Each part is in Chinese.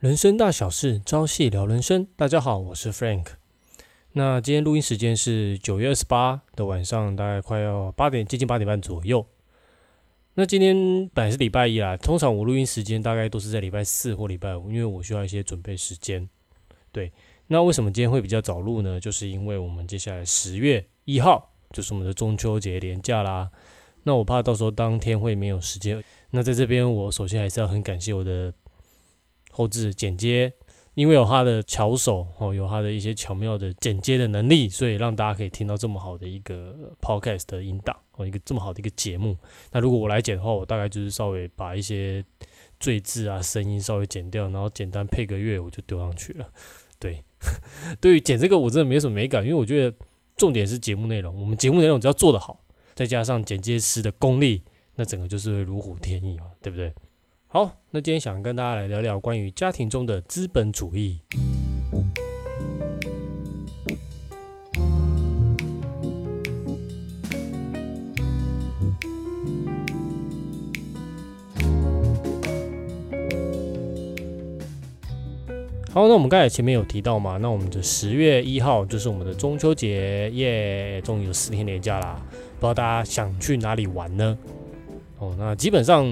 人生大小事，朝夕聊人生。大家好，我是 Frank。那今天录音时间是九月二十八的晚上，大概快要八点，接近八点半左右。那今天本来是礼拜一啦，通常我录音时间大概都是在礼拜四或礼拜五，因为我需要一些准备时间。对，那为什么今天会比较早录呢？就是因为我们接下来十月一号就是我们的中秋节连假啦。那我怕到时候当天会没有时间。那在这边，我首先还是要很感谢我的后置剪接，因为有他的巧手哦，有他的一些巧妙的剪接的能力，所以让大家可以听到这么好的一个 podcast 的音档哦，一个这么好的一个节目。那如果我来剪的话，我大概就是稍微把一些赘字啊、声音稍微剪掉，然后简单配个乐，我就丢上去了。对，对于剪这个我真的没什么美感，因为我觉得重点是节目内容，我们节目内容只要做得好，再加上剪接师的功力。那整个就是如虎添翼嘛，对不对？好，那今天想跟大家来聊聊关于家庭中的资本主义。好，那我们刚才前面有提到嘛，那我们的十月一号就是我们的中秋节耶，终于有四天年假啦，不知道大家想去哪里玩呢？哦，那基本上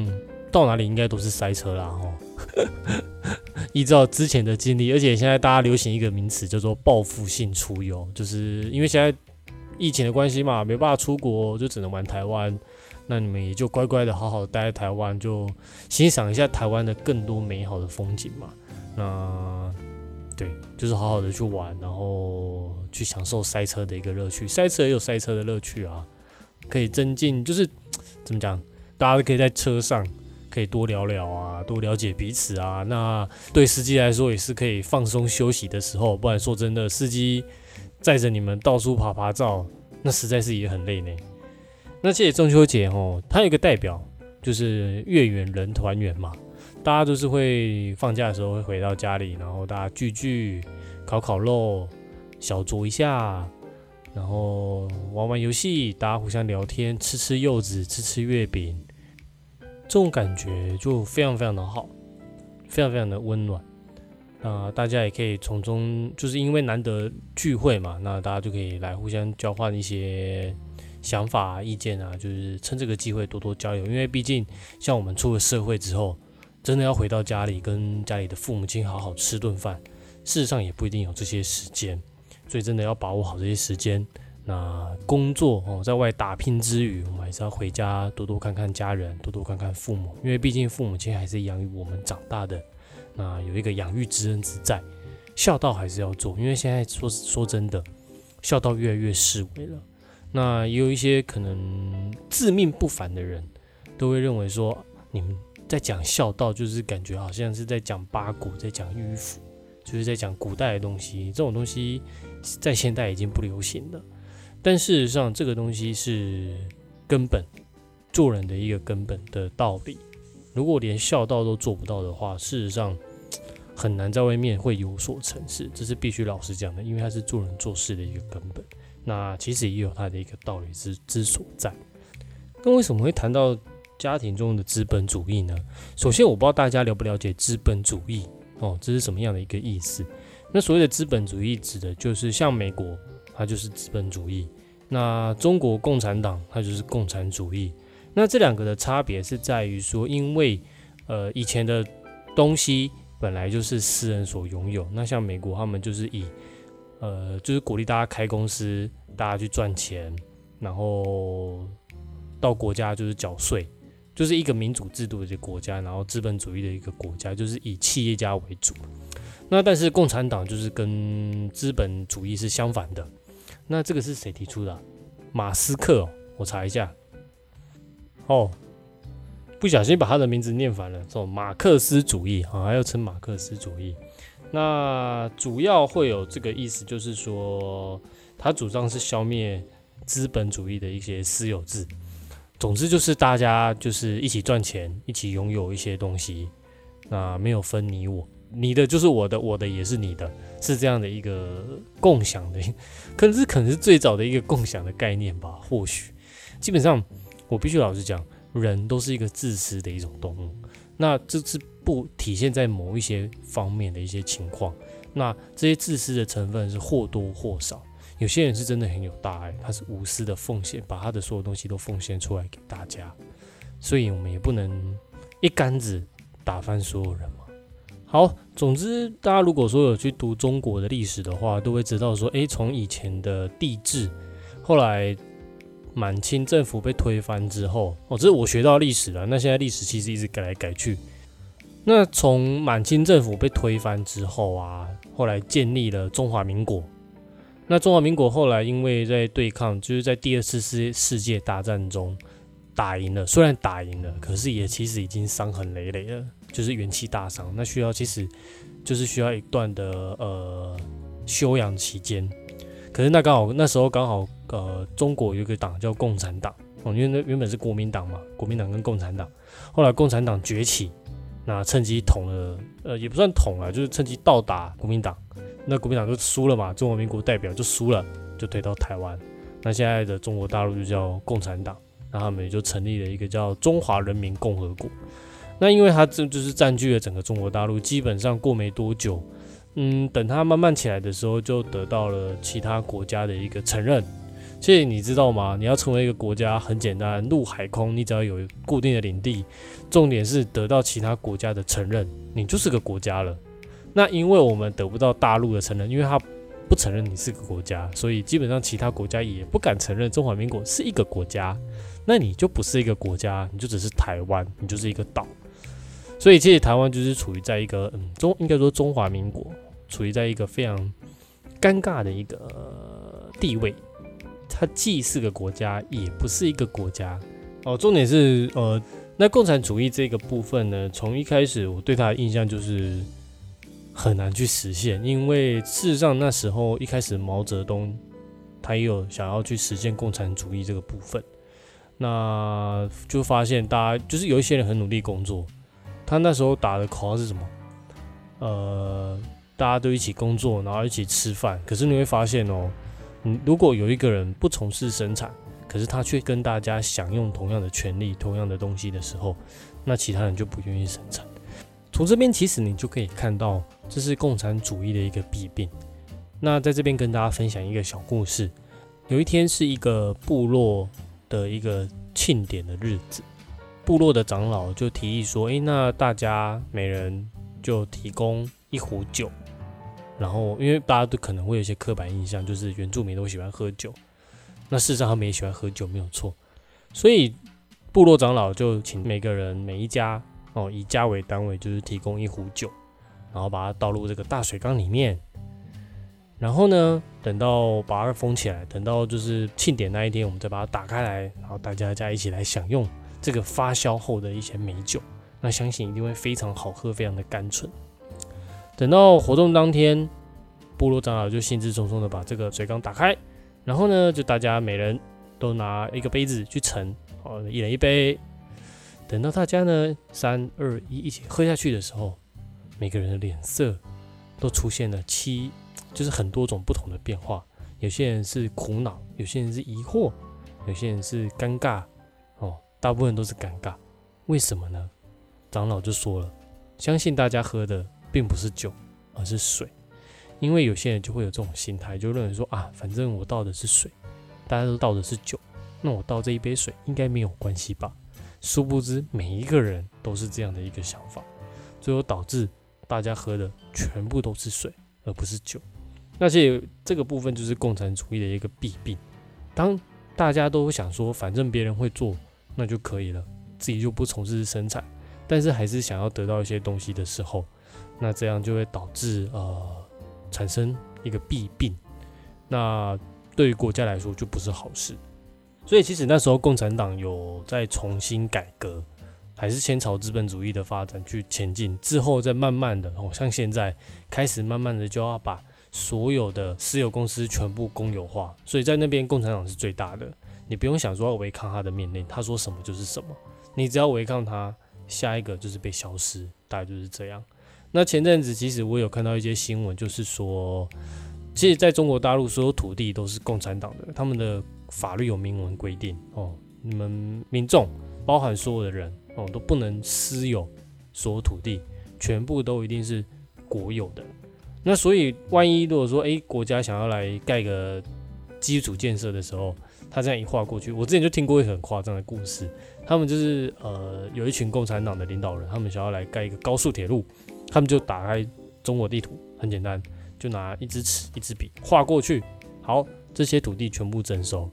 到哪里应该都是塞车啦，哦。依照之前的经历，而且现在大家流行一个名词叫做报复性出游，就是因为现在疫情的关系嘛，没办法出国，就只能玩台湾。那你们也就乖乖的好好待在台湾，就欣赏一下台湾的更多美好的风景嘛。那对，就是好好的去玩，然后去享受塞车的一个乐趣。塞车也有塞车的乐趣啊，可以增进，就是怎么讲？大家都可以在车上可以多聊聊啊，多了解彼此啊。那对司机来说也是可以放松休息的时候。不然说真的，司机载着你们到处爬爬照，那实在是也很累呢。那这中秋节哦，它有一个代表就是月圆人团圆嘛。大家都是会放假的时候会回到家里，然后大家聚聚，烤烤肉，小酌一下。然后玩玩游戏，大家互相聊天，吃吃柚子，吃吃月饼，这种感觉就非常非常的好，非常非常的温暖。那大家也可以从中，就是因为难得聚会嘛，那大家就可以来互相交换一些想法、意见啊，就是趁这个机会多多交流。因为毕竟像我们出了社会之后，真的要回到家里跟家里的父母亲好好吃顿饭，事实上也不一定有这些时间。所以真的要把握好这些时间。那工作哦，在外打拼之余，我们还是要回家多多看看家人，多多看看父母，因为毕竟父母亲还是养育我们长大的。那有一个养育之恩之在，孝道还是要做。因为现在说说真的，孝道越来越式微了。那也有一些可能自命不凡的人，都会认为说，你们在讲孝道，就是感觉好像是在讲八股，在讲迂腐。就是在讲古代的东西，这种东西在现代已经不流行了。但事实上，这个东西是根本做人的一个根本的道理。如果连孝道都做不到的话，事实上很难在外面会有所成事。这是必须老实讲的，因为它是做人做事的一个根本。那其实也有它的一个道理之之所在。那为什么会谈到家庭中的资本主义呢？首先，我不知道大家了不了解资本主义。哦，这是什么样的一个意思？那所谓的资本主义指的就是像美国，它就是资本主义；那中国共产党它就是共产主义。那这两个的差别是在于说，因为呃以前的东西本来就是私人所拥有，那像美国他们就是以呃就是鼓励大家开公司，大家去赚钱，然后到国家就是缴税。就是一个民主制度的国家，然后资本主义的一个国家，就是以企业家为主。那但是共产党就是跟资本主义是相反的。那这个是谁提出的？马斯克，我查一下。哦，不小心把他的名字念反了，叫马克思主义啊，还要称马克思主义。那主要会有这个意思，就是说他主张是消灭资本主义的一些私有制。总之就是大家就是一起赚钱，一起拥有一些东西，那没有分你我，你的就是我的，我的也是你的，是这样的一个共享的，可能是可能是最早的一个共享的概念吧。或许，基本上我必须老实讲，人都是一个自私的一种动物。那这是不体现在某一些方面的一些情况。那这些自私的成分是或多或少。有些人是真的很有大爱，他是无私的奉献，把他的所有东西都奉献出来给大家。所以我们也不能一竿子打翻所有人嘛。好，总之大家如果说有去读中国的历史的话，都会知道说，诶，从以前的帝制，后来满清政府被推翻之后，哦，这是我学到历史了。那现在历史其实一直改来改去。那从满清政府被推翻之后啊，后来建立了中华民国。那中华民国后来因为在对抗，就是在第二次世世界大战中打赢了，虽然打赢了，可是也其实已经伤痕累累了，就是元气大伤。那需要其实就是需要一段的呃休养期间。可是那刚好那时候刚好呃中国有一个党叫共产党哦，因为那原本是国民党嘛，国民党跟共产党，后来共产党崛起。那趁机捅了，呃，也不算捅了，就是趁机倒打国民党。那国民党就输了嘛，中华民国代表就输了，就推到台湾。那现在的中国大陆就叫共产党，那他们也就成立了一个叫中华人民共和国。那因为它这就是占据了整个中国大陆，基本上过没多久，嗯，等它慢慢起来的时候，就得到了其他国家的一个承认。其实你知道吗？你要成为一个国家很简单，陆海空，你只要有固定的领地，重点是得到其他国家的承认，你就是个国家了。那因为我们得不到大陆的承认，因为他不承认你是个国家，所以基本上其他国家也不敢承认中华民国是一个国家。那你就不是一个国家，你就只是台湾，你就是一个岛。所以其实台湾就是处于在一个嗯中，应该说中华民国处于在一个非常尴尬的一个地位。它既是个国家，也不是一个国家哦。重点是，呃，那共产主义这个部分呢，从一开始我对它的印象就是很难去实现，因为事实上那时候一开始毛泽东他也有想要去实现共产主义这个部分，那就发现大家就是有一些人很努力工作，他那时候打的口号是什么？呃，大家都一起工作，然后一起吃饭。可是你会发现哦。嗯，如果有一个人不从事生产，可是他却跟大家享用同样的权利、同样的东西的时候，那其他人就不愿意生产。从这边其实你就可以看到，这是共产主义的一个弊病。那在这边跟大家分享一个小故事。有一天是一个部落的一个庆典的日子，部落的长老就提议说：“诶，那大家每人就提供一壶酒。”然后，因为大家都可能会有一些刻板印象，就是原住民都喜欢喝酒。那事实上，他们也喜欢喝酒，没有错。所以，部落长老就请每个人、每一家哦，以家为单位，就是提供一壶酒，然后把它倒入这个大水缸里面。然后呢，等到把它封起来，等到就是庆典那一天，我们再把它打开来，然后大家再一起来享用这个发酵后的一些美酒。那相信一定会非常好喝，非常的甘醇。等到活动当天，部落长老就兴致冲冲的把这个水缸打开，然后呢，就大家每人都拿一个杯子去盛，哦，一人一杯。等到大家呢三二一一起喝下去的时候，每个人的脸色都出现了七，就是很多种不同的变化。有些人是苦恼，有些人是疑惑，有些人是尴尬，大部分都是尴尬。为什么呢？长老就说了，相信大家喝的。并不是酒，而是水，因为有些人就会有这种心态，就认为说啊，反正我倒的是水，大家都倒的是酒，那我倒这一杯水应该没有关系吧？殊不知每一个人都是这样的一个想法，最后导致大家喝的全部都是水，而不是酒。那这这个部分就是共产主义的一个弊病。当大家都想说，反正别人会做，那就可以了，自己就不从事生产，但是还是想要得到一些东西的时候。那这样就会导致呃产生一个弊病，那对于国家来说就不是好事。所以其实那时候共产党有在重新改革，还是先朝资本主义的发展去前进，之后再慢慢的，哦像现在开始慢慢的就要把所有的私有公司全部公有化。所以在那边共产党是最大的，你不用想说要违抗他的命令，他说什么就是什么，你只要违抗他，下一个就是被消失，大概就是这样。那前阵子其实我有看到一些新闻，就是说，其实在中国大陆所有土地都是共产党的，他们的法律有明文规定哦，你们民众包含所有的人哦都不能私有所有土地全部都一定是国有的。那所以，万一如果说，诶国家想要来盖个基础建设的时候，他这样一划过去，我之前就听过一个很夸张的故事，他们就是呃有一群共产党的领导人，他们想要来盖一个高速铁路，他们就打开中国地图，很简单，就拿一支尺、一支笔画过去，好，这些土地全部征收。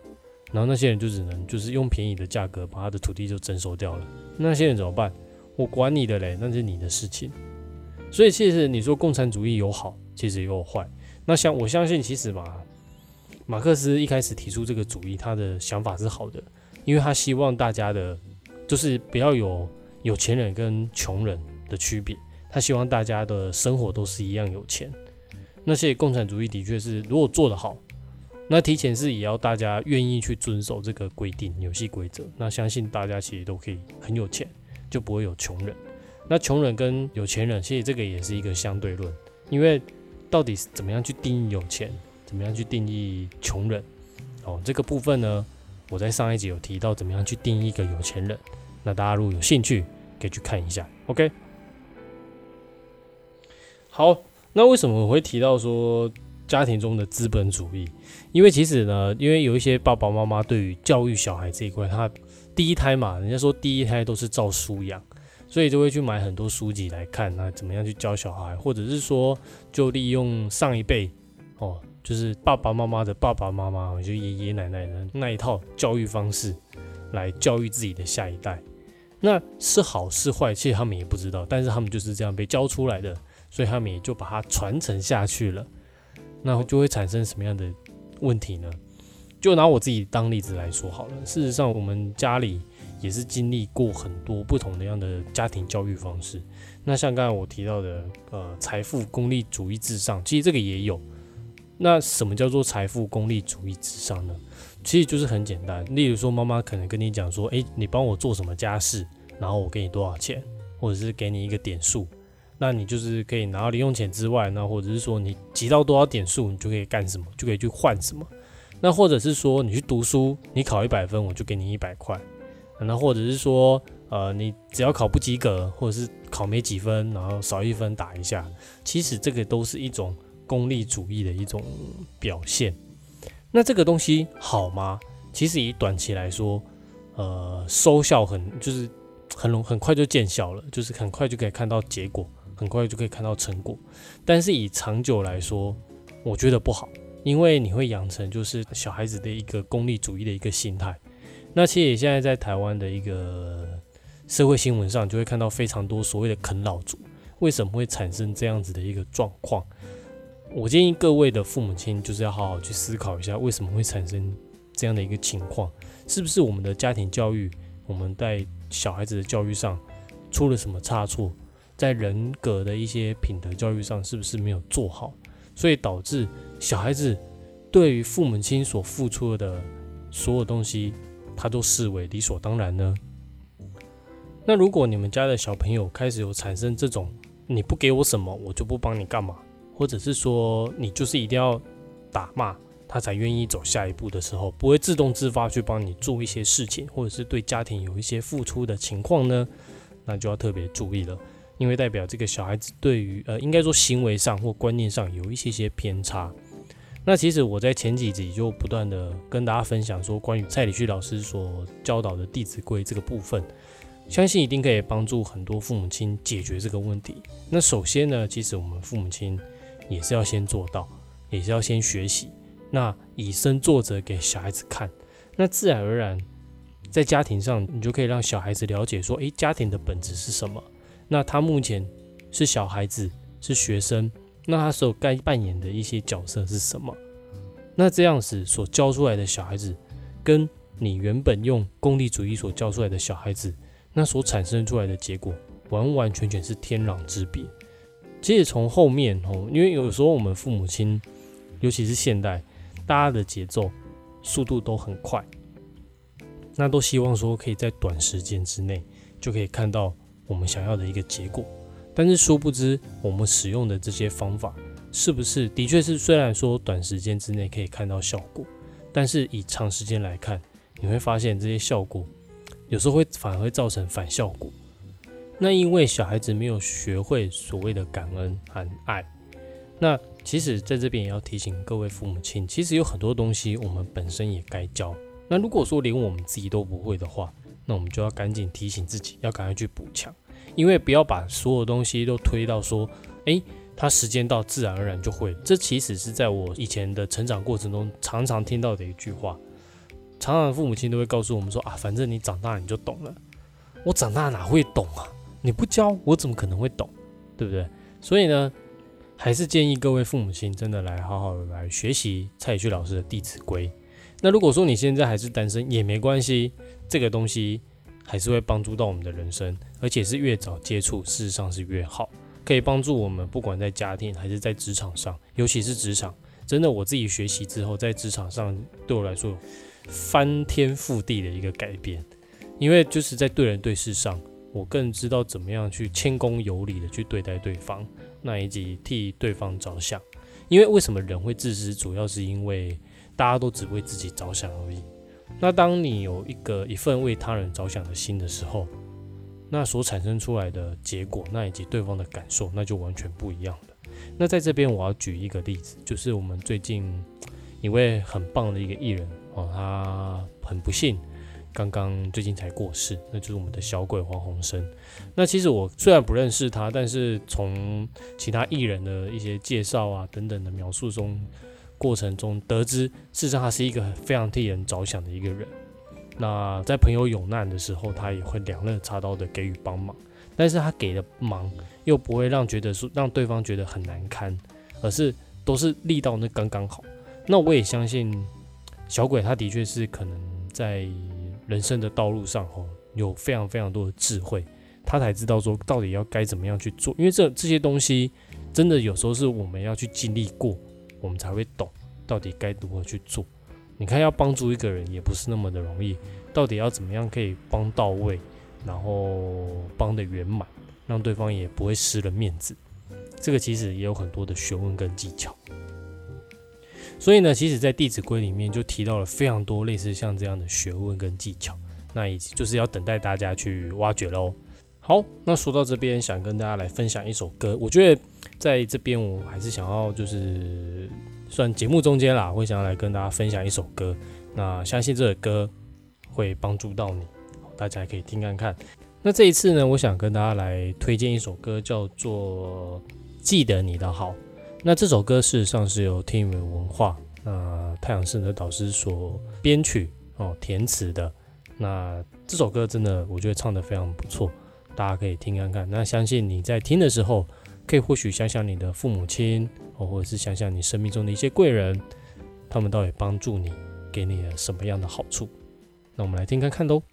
然后那些人就只能就是用便宜的价格把他的土地就征收掉了。那些人怎么办？我管你的嘞，那是你的事情。所以其实你说共产主义有好，其实也有坏。那像我相信，其实嘛，马克思一开始提出这个主义，他的想法是好的，因为他希望大家的，就是不要有有钱人跟穷人的区别。他希望大家的生活都是一样有钱。那些共产主义的确是，如果做得好。那提前是也要大家愿意去遵守这个规定游戏规则，那相信大家其实都可以很有钱，就不会有穷人。那穷人跟有钱人，其实这个也是一个相对论，因为到底是怎么样去定义有钱，怎么样去定义穷人？哦，这个部分呢，我在上一集有提到怎么样去定义一个有钱人。那大家如果有兴趣，可以去看一下。OK，好，那为什么我会提到说？家庭中的资本主义，因为其实呢，因为有一些爸爸妈妈对于教育小孩这一块，他第一胎嘛，人家说第一胎都是照书养，所以就会去买很多书籍来看，那怎么样去教小孩，或者是说就利用上一辈哦，就是爸爸妈妈的爸爸妈妈，就爷爷奶奶的那一套教育方式来教育自己的下一代，那是好是坏，其实他们也不知道，但是他们就是这样被教出来的，所以他们也就把它传承下去了。那就会产生什么样的问题呢？就拿我自己当例子来说好了。事实上，我们家里也是经历过很多不同的样的家庭教育方式。那像刚才我提到的，呃，财富功利主义至上，其实这个也有。那什么叫做财富功利主义至上呢？其实就是很简单。例如说，妈妈可能跟你讲说：“诶，你帮我做什么家事，然后我给你多少钱，或者是给你一个点数。”那你就是可以拿到零用钱之外，那或者是说你集到多少点数，你就可以干什么，就可以去换什么。那或者是说你去读书，你考一百分，我就给你一百块。那或者是说，呃，你只要考不及格，或者是考没几分，然后少一分打一下。其实这个都是一种功利主义的一种表现。那这个东西好吗？其实以短期来说，呃，收效很就是很容很快就见效了，就是很快就可以看到结果。很快就可以看到成果，但是以长久来说，我觉得不好，因为你会养成就是小孩子的一个功利主义的一个心态。那其实现在在台湾的一个社会新闻上，就会看到非常多所谓的啃老族，为什么会产生这样子的一个状况？我建议各位的父母亲就是要好好去思考一下，为什么会产生这样的一个情况？是不是我们的家庭教育，我们在小孩子的教育上出了什么差错？在人格的一些品德教育上，是不是没有做好，所以导致小孩子对于父母亲所付出的所有东西，他都视为理所当然呢？那如果你们家的小朋友开始有产生这种你不给我什么，我就不帮你干嘛，或者是说你就是一定要打骂他才愿意走下一步的时候，不会自动自发去帮你做一些事情，或者是对家庭有一些付出的情况呢？那就要特别注意了。因为代表这个小孩子对于呃，应该说行为上或观念上有一些些偏差。那其实我在前几集就不断的跟大家分享说，关于蔡礼旭老师所教导的《弟子规》这个部分，相信一定可以帮助很多父母亲解决这个问题。那首先呢，其实我们父母亲也是要先做到，也是要先学习，那以身作则给小孩子看，那自然而然在家庭上，你就可以让小孩子了解说，诶，家庭的本质是什么。那他目前是小孩子，是学生，那他所该扮演的一些角色是什么？那这样子所教出来的小孩子，跟你原本用功利主义所教出来的小孩子，那所产生出来的结果，完完全全是天壤之别。其实从后面哦，因为有时候我们父母亲，尤其是现代，大家的节奏速度都很快，那都希望说可以在短时间之内就可以看到。我们想要的一个结果，但是殊不知，我们使用的这些方法是不是的确是虽然说短时间之内可以看到效果，但是以长时间来看，你会发现这些效果有时候会反而会造成反效果。那因为小孩子没有学会所谓的感恩和爱。那其实在这边也要提醒各位父母亲，其实有很多东西我们本身也该教。那如果说连我们自己都不会的话，那我们就要赶紧提醒自己，要赶快去补强。因为不要把所有东西都推到说，诶，他时间到自然而然就会。这其实是在我以前的成长过程中常常听到的一句话。常常父母亲都会告诉我们说啊，反正你长大你就懂了。我长大哪会懂啊？你不教我怎么可能会懂？对不对？所以呢，还是建议各位父母亲真的来好好来学习蔡旭老师的《弟子规》。那如果说你现在还是单身也没关系，这个东西还是会帮助到我们的人生，而且是越早接触，事实上是越好，可以帮助我们不管在家庭还是在职场上，尤其是职场，真的我自己学习之后，在职场上对我来说。翻天覆地的一个改变，因为就是在对人对事上，我更知道怎么样去谦恭有礼的去对待对方，那以及替对方着想。因为为什么人会自私，主要是因为大家都只为自己着想而已。那当你有一个一份为他人着想的心的时候，那所产生出来的结果，那以及对方的感受，那就完全不一样了。那在这边我要举一个例子，就是我们最近一位很棒的一个艺人。哦，他很不幸，刚刚最近才过世，那就是我们的小鬼黄鸿升。那其实我虽然不认识他，但是从其他艺人的一些介绍啊等等的描述中，过程中得知，事实上他是一个非常替人着想的一个人。那在朋友有难的时候，他也会两肋插刀的给予帮忙，但是他给的忙又不会让觉得说让对方觉得很难堪，而是都是力道那刚刚好。那我也相信。小鬼他的确是可能在人生的道路上哦，有非常非常多的智慧，他才知道说到底要该怎么样去做，因为这这些东西真的有时候是我们要去经历过，我们才会懂到底该如何去做。你看要帮助一个人也不是那么的容易，到底要怎么样可以帮到位，然后帮的圆满，让对方也不会失了面子，这个其实也有很多的学问跟技巧。所以呢，其实，在《弟子规》里面就提到了非常多类似像这样的学问跟技巧，那以及就是要等待大家去挖掘喽。好，那说到这边，想跟大家来分享一首歌。我觉得在这边，我还是想要就是算节目中间啦，会想要来跟大家分享一首歌。那相信这首歌会帮助到你，大家可以听看看。那这一次呢，我想跟大家来推荐一首歌，叫做《记得你的好》。那这首歌事实上是由天宇文化、那太阳神的导师所编曲哦填词的。那这首歌真的我觉得唱得非常不错，大家可以听看看。那相信你在听的时候，可以或许想想你的父母亲哦，或者是想想你生命中的一些贵人，他们到底帮助你，给你了什么样的好处？那我们来听看看喽。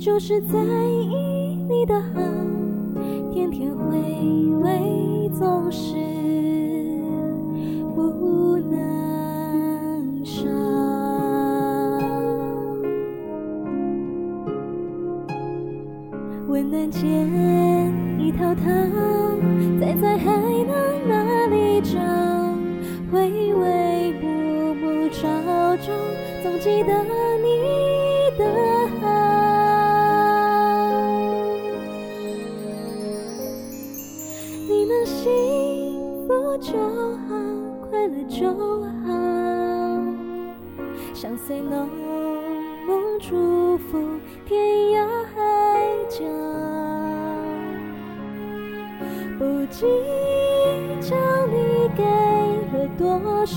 就是在意你的好，天天回味，总是天涯海角。不计较你给了多少，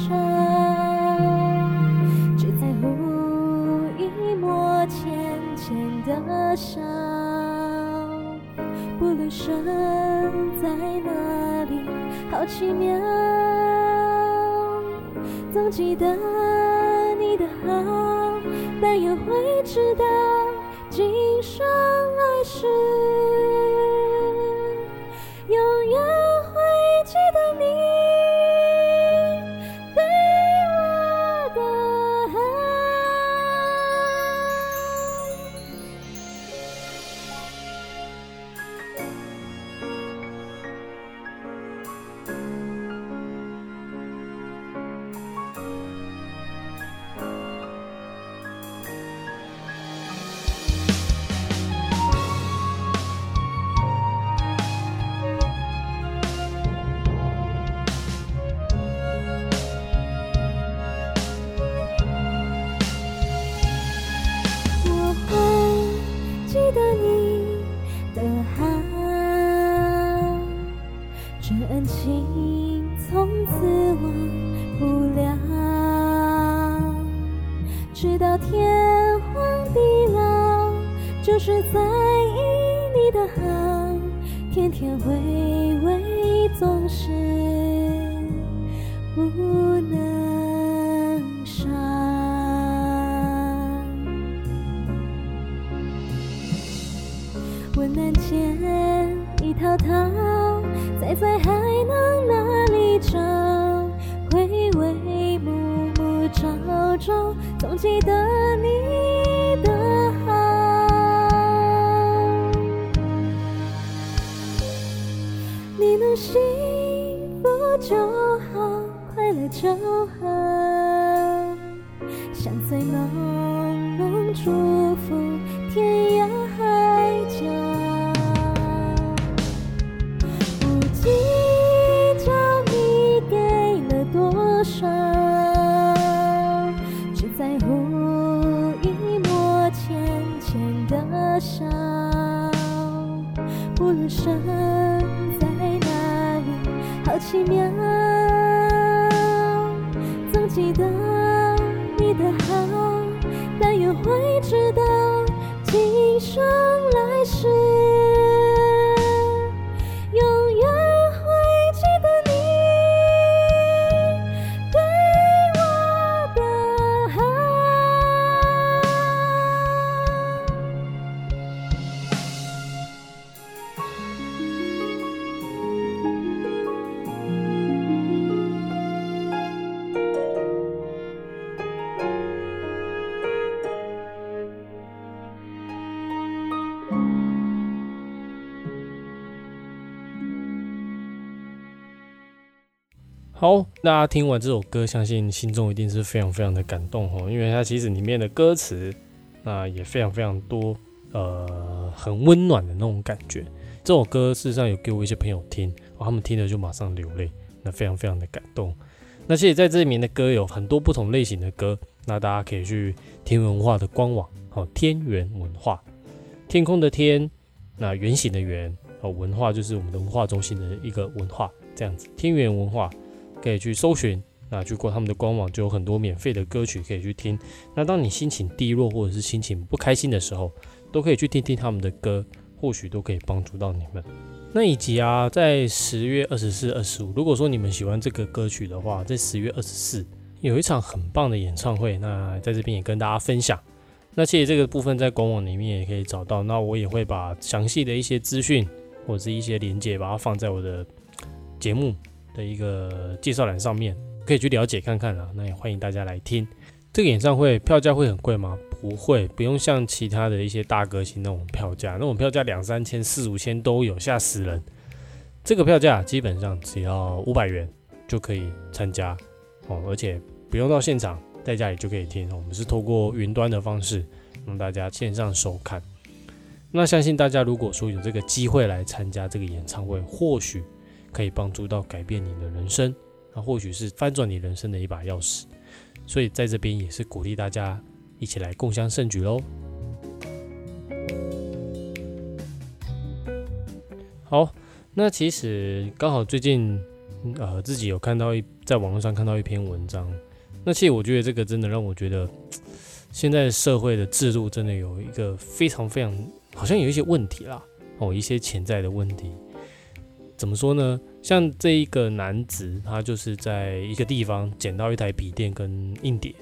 只在乎一抹浅浅的笑。不论身在哪里。好奇妙。总记得你的好，但也会知道来好，大家听完这首歌，相信心中一定是非常非常的感动哦，因为它其实里面的歌词，那也非常非常多，呃，很温暖的那种感觉。这首歌事实上有给我一些朋友听，哦，他们听了就马上流泪，那非常非常的感动。那其实在这里面的歌有很多不同类型的歌，那大家可以去天文化的官网，哦，天元文化，天空的天，那圆形的圆，哦，文化就是我们的文化中心的一个文化，这样子，天元文化。可以去搜寻，那去过他们的官网就有很多免费的歌曲可以去听。那当你心情低落或者是心情不开心的时候，都可以去听听他们的歌，或许都可以帮助到你们。那以及啊，在十月二十四、二十五，如果说你们喜欢这个歌曲的话，在十月二十四有一场很棒的演唱会，那在这边也跟大家分享。那其实这个部分在官网里面也可以找到，那我也会把详细的一些资讯或者是一些连接，把它放在我的节目。的一个介绍栏上面，可以去了解看看啦。那也欢迎大家来听。这个演唱会票价会很贵吗？不会，不用像其他的一些大歌星那种票价，那种票价两三千、四五千都有，吓死人。这个票价基本上只要五百元就可以参加哦，而且不用到现场，在家里就可以听。我们是透过云端的方式让大家线上收看。那相信大家如果说有这个机会来参加这个演唱会，或许。可以帮助到改变你的人生，那或许是翻转你人生的一把钥匙。所以在这边也是鼓励大家一起来共襄盛举喽。好，那其实刚好最近呃自己有看到一在网络上看到一篇文章，那其实我觉得这个真的让我觉得现在社会的制度真的有一个非常非常好像有一些问题啦，哦，一些潜在的问题。怎么说呢？像这一个男子，他就是在一个地方捡到一台笔电跟硬碟，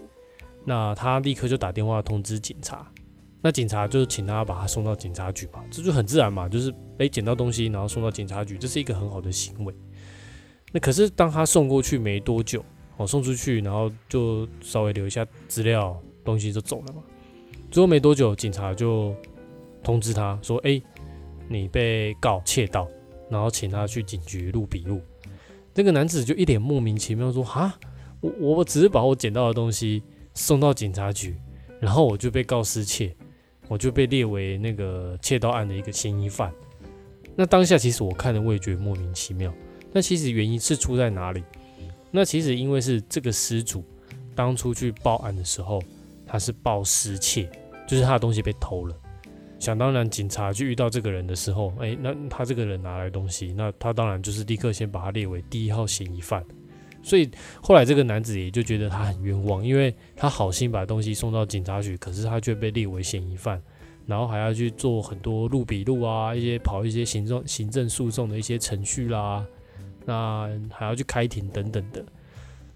那他立刻就打电话通知警察，那警察就请他把他送到警察局嘛，这就很自然嘛，就是诶捡到东西然后送到警察局，这是一个很好的行为。那可是当他送过去没多久，哦送出去然后就稍微留一下资料，东西就走了嘛。之后没多久，警察就通知他说：“诶，你被告窃盗。”然后请他去警局录笔录，那个男子就一脸莫名其妙说：“哈，我我只是把我捡到的东西送到警察局，然后我就被告失窃，我就被列为那个窃盗案的一个嫌疑犯。”那当下其实我看的我也觉得莫名其妙。那其实原因是出在哪里？那其实因为是这个失主当初去报案的时候，他是报失窃，就是他的东西被偷了。想当然，警察去遇到这个人的时候，哎，那他这个人拿来东西，那他当然就是立刻先把他列为第一号嫌疑犯。所以后来这个男子也就觉得他很冤枉，因为他好心把东西送到警察局，可是他却被列为嫌疑犯，然后还要去做很多录笔录啊，一些跑一些行政行政诉讼的一些程序啦，那还要去开庭等等的。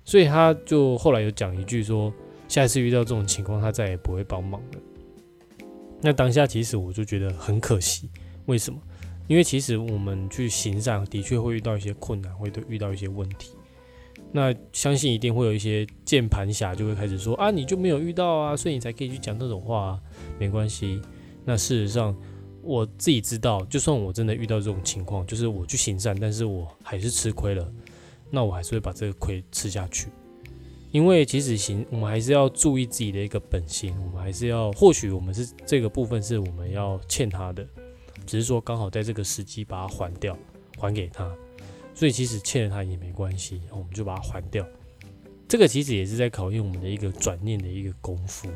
所以他就后来有讲一句说，下一次遇到这种情况，他再也不会帮忙了。那当下其实我就觉得很可惜，为什么？因为其实我们去行善的确会遇到一些困难，会遇到一些问题。那相信一定会有一些键盘侠就会开始说啊，你就没有遇到啊，所以你才可以去讲这种话啊。没关系。那事实上我自己知道，就算我真的遇到这种情况，就是我去行善，但是我还是吃亏了，那我还是会把这个亏吃下去。因为其实行，我们还是要注意自己的一个本心，我们还是要，或许我们是这个部分是我们要欠他的，只是说刚好在这个时机把它还掉，还给他，所以其实欠了他也没关系，我们就把它还掉。这个其实也是在考验我们的一个转念的一个功夫。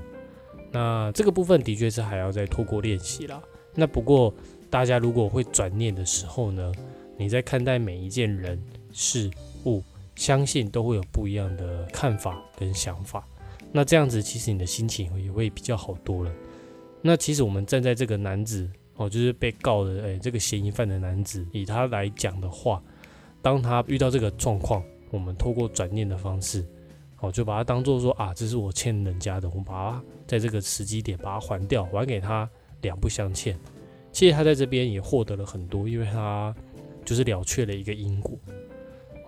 那这个部分的确是还要再透过练习啦。那不过大家如果会转念的时候呢，你在看待每一件人事物。相信都会有不一样的看法跟想法，那这样子其实你的心情也会比较好多了。那其实我们站在这个男子哦，就是被告的哎这个嫌疑犯的男子，以他来讲的话，当他遇到这个状况，我们透过转念的方式，哦就把它当做说啊，这是我欠人家的，我们把它在这个时机点把它还掉，还给他两不相欠。其实他在这边也获得了很多，因为他就是了却了一个因果。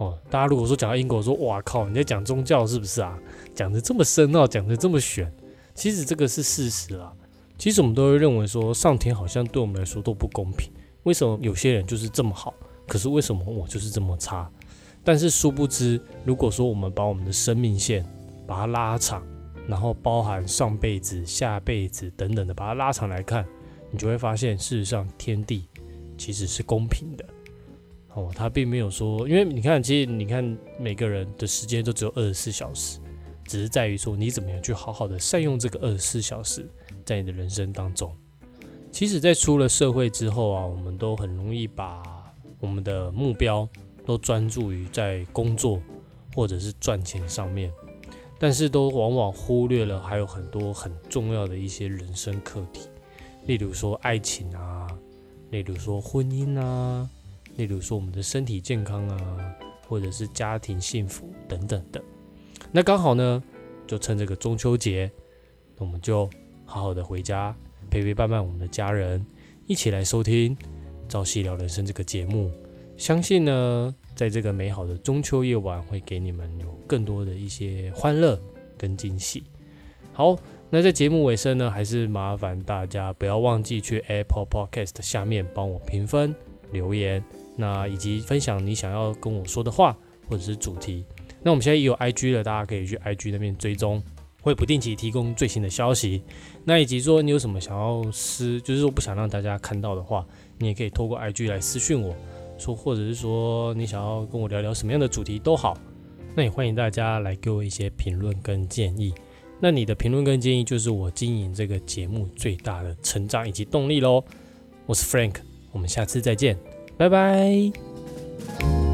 哦，大家如果说讲到因果，说哇靠，你在讲宗教是不是啊？讲的这么深奥，讲的这么玄，其实这个是事实啊。其实我们都会认为说，上天好像对我们来说都不公平。为什么有些人就是这么好，可是为什么我就是这么差？但是殊不知，如果说我们把我们的生命线把它拉长，然后包含上辈子、下辈子等等的，把它拉长来看，你就会发现，事实上天地其实是公平的。哦，他并没有说，因为你看，其实你看每个人的时间都只有二十四小时，只是在于说你怎么样去好好的善用这个二十四小时，在你的人生当中。其实，在出了社会之后啊，我们都很容易把我们的目标都专注于在工作或者是赚钱上面，但是都往往忽略了还有很多很重要的一些人生课题，例如说爱情啊，例如说婚姻啊。例如说我们的身体健康啊，或者是家庭幸福等等的，那刚好呢，就趁这个中秋节，我们就好好的回家陪陪伴伴我们的家人，一起来收听《朝夕聊人生》这个节目。相信呢，在这个美好的中秋夜晚，会给你们有更多的一些欢乐跟惊喜。好，那在节目尾声呢，还是麻烦大家不要忘记去 Apple Podcast 下面帮我评分留言。那以及分享你想要跟我说的话，或者是主题。那我们现在也有 IG 了，大家可以去 IG 那边追踪，会不定期提供最新的消息。那以及说你有什么想要私，就是说不想让大家看到的话，你也可以透过 IG 来私讯我说，或者是说你想要跟我聊聊什么样的主题都好。那也欢迎大家来给我一些评论跟建议。那你的评论跟建议就是我经营这个节目最大的成长以及动力喽。我是 Frank，我们下次再见。拜拜。